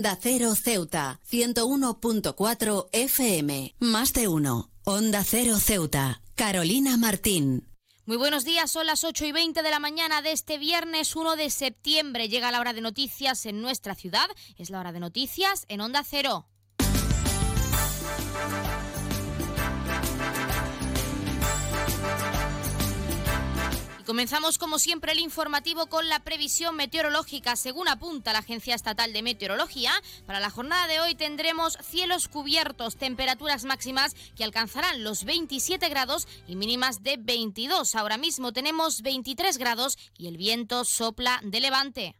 Da Cero Ceuta, 101.4 FM, más de uno. Onda Cero Ceuta, Carolina Martín. Muy buenos días, son las 8 y 20 de la mañana de este viernes 1 de septiembre. Llega la hora de noticias en nuestra ciudad. Es la hora de noticias en Onda Cero. Comenzamos como siempre el informativo con la previsión meteorológica. Según apunta la Agencia Estatal de Meteorología, para la jornada de hoy tendremos cielos cubiertos, temperaturas máximas que alcanzarán los 27 grados y mínimas de 22. Ahora mismo tenemos 23 grados y el viento sopla de levante.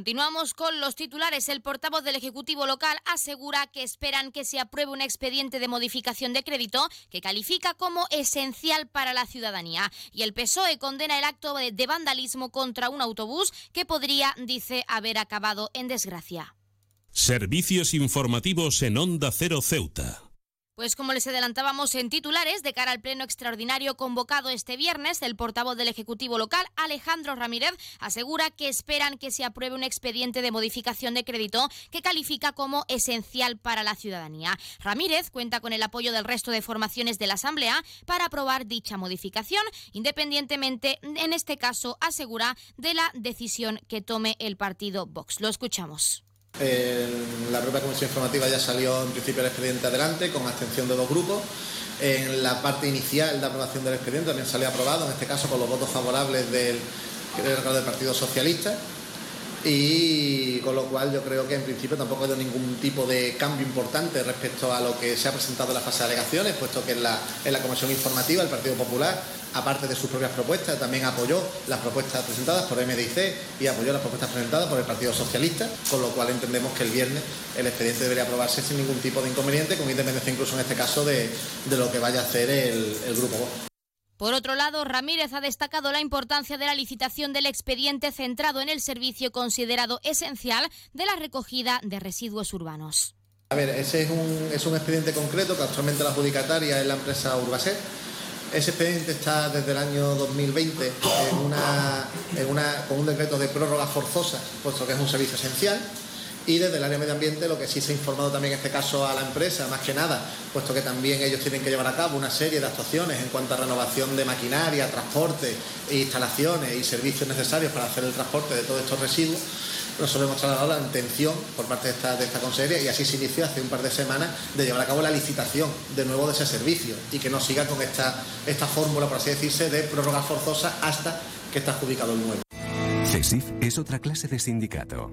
Continuamos con los titulares. El portavoz del Ejecutivo local asegura que esperan que se apruebe un expediente de modificación de crédito que califica como esencial para la ciudadanía. Y el PSOE condena el acto de vandalismo contra un autobús que podría, dice, haber acabado en desgracia. Servicios informativos en Onda Cero Ceuta. Pues como les adelantábamos en titulares, de cara al pleno extraordinario convocado este viernes, el portavoz del Ejecutivo local, Alejandro Ramírez, asegura que esperan que se apruebe un expediente de modificación de crédito que califica como esencial para la ciudadanía. Ramírez cuenta con el apoyo del resto de formaciones de la Asamblea para aprobar dicha modificación, independientemente, en este caso, asegura, de la decisión que tome el partido Vox. Lo escuchamos. La propia comisión informativa ya salió en principio el expediente adelante con abstención de dos grupos. En la parte inicial de aprobación del expediente también salió aprobado, en este caso con los votos favorables del, del Partido Socialista y con lo cual yo creo que en principio tampoco ha habido ningún tipo de cambio importante respecto a lo que se ha presentado en la fase de alegaciones, puesto que en la, en la Comisión Informativa el Partido Popular, aparte de sus propias propuestas, también apoyó las propuestas presentadas por MDIC y apoyó las propuestas presentadas por el Partido Socialista, con lo cual entendemos que el viernes el expediente debería aprobarse sin ningún tipo de inconveniente, con independencia incluso en este caso de, lo que vaya a hacer el, el Grupo por otro lado, Ramírez ha destacado la importancia de la licitación del expediente centrado en el servicio considerado esencial de la recogida de residuos urbanos. A ver, ese es un, expediente concreto que actualmente la adjudicataria es la empresa Urbaset. Ese expediente está desde el año 2020 en una, en una, con un decreto de prórroga forzosa, puesto que es un servicio esencial y desde el área de medio ambiente lo que sí se ha informado también en este caso a la empresa, más que nada, puesto que también ellos tienen que llevar a cabo una serie de actuaciones en cuanto a renovación de maquinaria, transporte, instalaciones y servicios necesarios para hacer el transporte de todos estos residuos. Nosotros hemos trasladado la intención por parte de esta, de esta consejería y así se inició hace un par de semanas de llevar a cabo la licitación de nuevo de ese servicio y que no siga con esta, esta fórmula, por así decirse, de prórroga forzosa hasta que está adjudicado el nuevo. CESIF es otra clase de sindicato.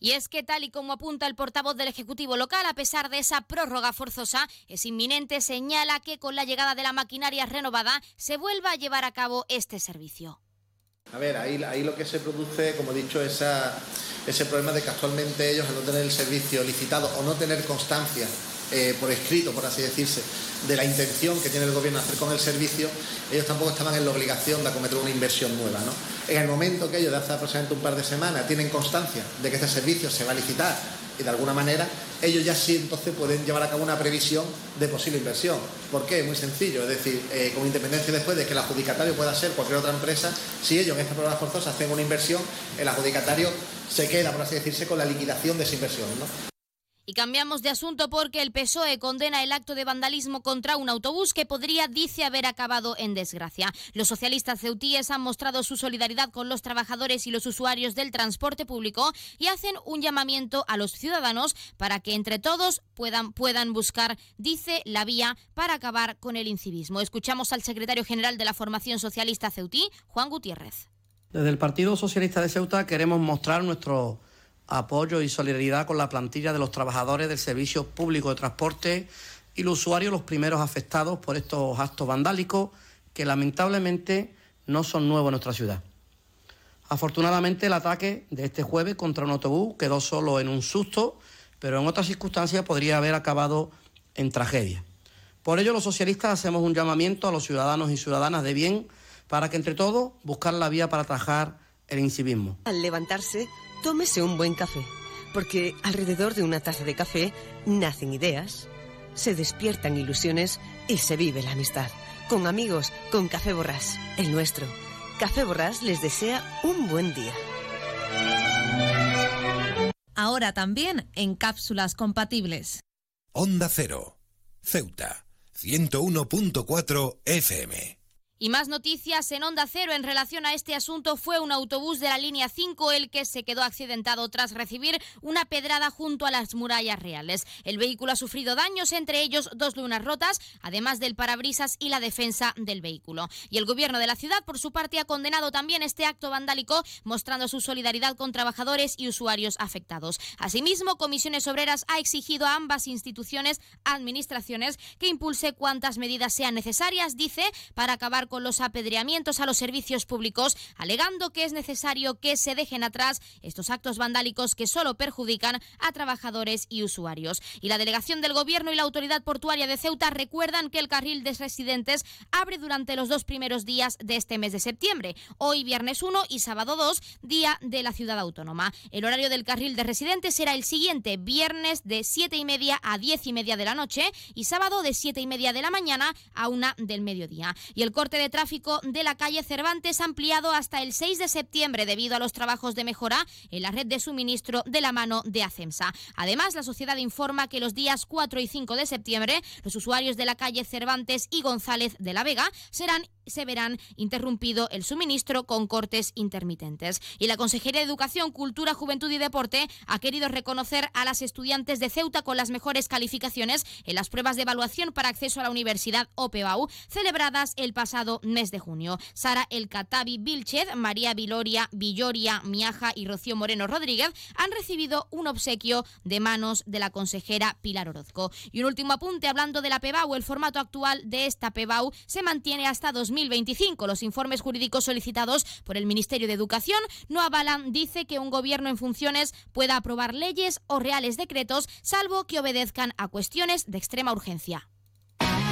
Y es que tal y como apunta el portavoz del Ejecutivo local, a pesar de esa prórroga forzosa, es inminente, señala que con la llegada de la maquinaria renovada se vuelva a llevar a cabo este servicio. A ver, ahí, lo que se produce, como he dicho, esa, ese problema de que actualmente ellos al no tener el servicio licitado o no tener constancia eh, por escrito, por así decirse, de la intención que tiene el gobierno de hacer con el servicio, ellos tampoco estaban en la obligación de acometer una inversión nueva. En el momento que ellos, de hace aproximadamente un par de semanas, tienen constancia de que este servicio se va a licitar y de alguna manera ellos ya sí entonces pueden llevar a cabo una previsión de posible inversión. ¿Por qué? Muy sencillo, es decir, eh, con independencia después de que el adjudicatario pueda ser cualquier otra empresa, si ellos en esta prueba forzosa hacen una inversión, el adjudicatario se queda, por así decirse, con la liquidación de esa inversión. ¿no? Y cambiamos de asunto porque el PSOE condena el acto de vandalismo contra un autobús que podría, dice, haber acabado en desgracia. Los socialistas ceutíes han mostrado su solidaridad con los trabajadores y los usuarios del transporte público y hacen un llamamiento a los ciudadanos para que entre todos puedan, puedan buscar, dice, la vía para acabar con el incivismo. Escuchamos al secretario general de la Formación Socialista Ceutí, Juan Gutiérrez. Desde el Partido Socialista de Ceuta queremos mostrar nuestro apoyo y solidaridad con la plantilla de los trabajadores del Servicio Público de Transporte y los usuarios los primeros afectados por estos actos vandálicos que lamentablemente no son nuevos en nuestra ciudad. Afortunadamente el ataque de este jueves contra un autobús quedó solo en un susto, pero en otras circunstancias podría haber acabado en tragedia. Por ello los socialistas hacemos un llamamiento a los ciudadanos y ciudadanas de bien para que entre todos buscar la vía para atajar el incivismo. Al levantarse, tómese un buen café, porque alrededor de una taza de café nacen ideas, se despiertan ilusiones y se vive la amistad. Con amigos, con Café Borrás, el nuestro. Café Borrás les desea un buen día. Ahora también en cápsulas compatibles. Onda Cero, Ceuta, 101.4 FM. Y más noticias en Onda Cero en relación a este asunto fue un autobús de la línea 5 el que se quedó accidentado tras recibir una pedrada junto a las murallas reales. El vehículo ha sufrido daños, entre ellos dos lunas rotas, además del parabrisas y la defensa del vehículo. Y el gobierno de la ciudad, por su parte, ha condenado también este acto vandálico, mostrando su solidaridad con trabajadores y usuarios afectados. Asimismo, Comisiones Obreras ha exigido a ambas instituciones, administraciones, que impulse cuantas medidas sean necesarias, dice, para acabar con los apedreamientos a los servicios públicos, alegando que es necesario que se dejen atrás estos actos vandálicos que solo perjudican a trabajadores y usuarios. Y la delegación del Gobierno y la Autoridad Portuaria de Ceuta recuerdan que el carril de residentes abre durante los dos primeros días de este mes de septiembre, hoy viernes 1 y sábado 2, día de la ciudad autónoma. El horario del carril de residentes será el siguiente, viernes de 7 y media a 10 y media de la noche y sábado de 7 y media de la mañana a 1 del mediodía. Y el corte de tráfico de la calle Cervantes ampliado hasta el 6 de septiembre debido a los trabajos de mejora en la red de suministro de la mano de ACEMSA. Además, la sociedad informa que los días 4 y 5 de septiembre los usuarios de la calle Cervantes y González de la Vega serán se verán interrumpido el suministro con cortes intermitentes. Y la Consejería de Educación, Cultura, Juventud y Deporte ha querido reconocer a las estudiantes de Ceuta con las mejores calificaciones en las pruebas de evaluación para acceso a la Universidad OPEBAU celebradas el pasado mes de junio. Sara El Catabi Vilchez, María Viloria Villoria Miaja y Rocío Moreno Rodríguez han recibido un obsequio de manos de la consejera Pilar Orozco. Y un último apunte hablando de la PEBAU, el formato actual de esta PEBAU se mantiene hasta 2025. Los informes jurídicos solicitados por el Ministerio de Educación no avalan, dice, que un gobierno en funciones pueda aprobar leyes o reales decretos, salvo que obedezcan a cuestiones de extrema urgencia.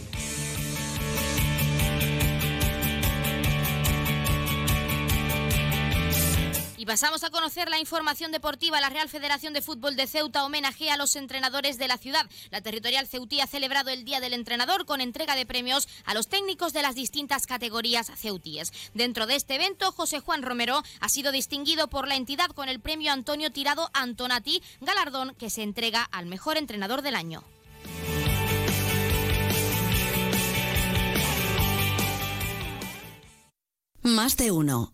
Y pasamos a conocer la información deportiva. La Real Federación de Fútbol de Ceuta homenajea a los entrenadores de la ciudad. La territorial ceutí ha celebrado el Día del Entrenador con entrega de premios a los técnicos de las distintas categorías ceutíes. Dentro de este evento, José Juan Romero ha sido distinguido por la entidad con el premio Antonio Tirado Antonati, galardón que se entrega al mejor entrenador del año. Más de uno.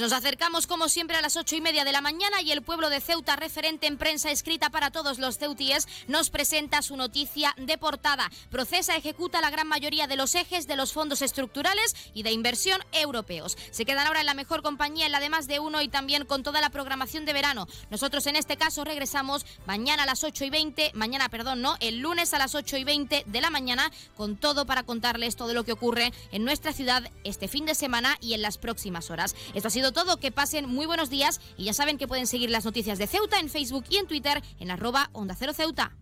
Pues nos acercamos como siempre a las ocho y media de la mañana y el pueblo de Ceuta, referente en prensa escrita para todos los ceutíes, nos presenta su noticia de portada. Procesa ejecuta la gran mayoría de los ejes de los fondos estructurales y de inversión europeos. Se quedan ahora en la mejor compañía, en la de más de uno y también con toda la programación de verano. Nosotros en este caso regresamos mañana a las ocho y veinte, mañana, perdón, no, el lunes a las ocho y veinte de la mañana con todo para contarles todo lo que ocurre en nuestra ciudad este fin de semana y en las próximas horas. Esto ha todo, que pasen muy buenos días y ya saben que pueden seguir las noticias de Ceuta en Facebook y en Twitter en arroba Onda Cero Ceuta.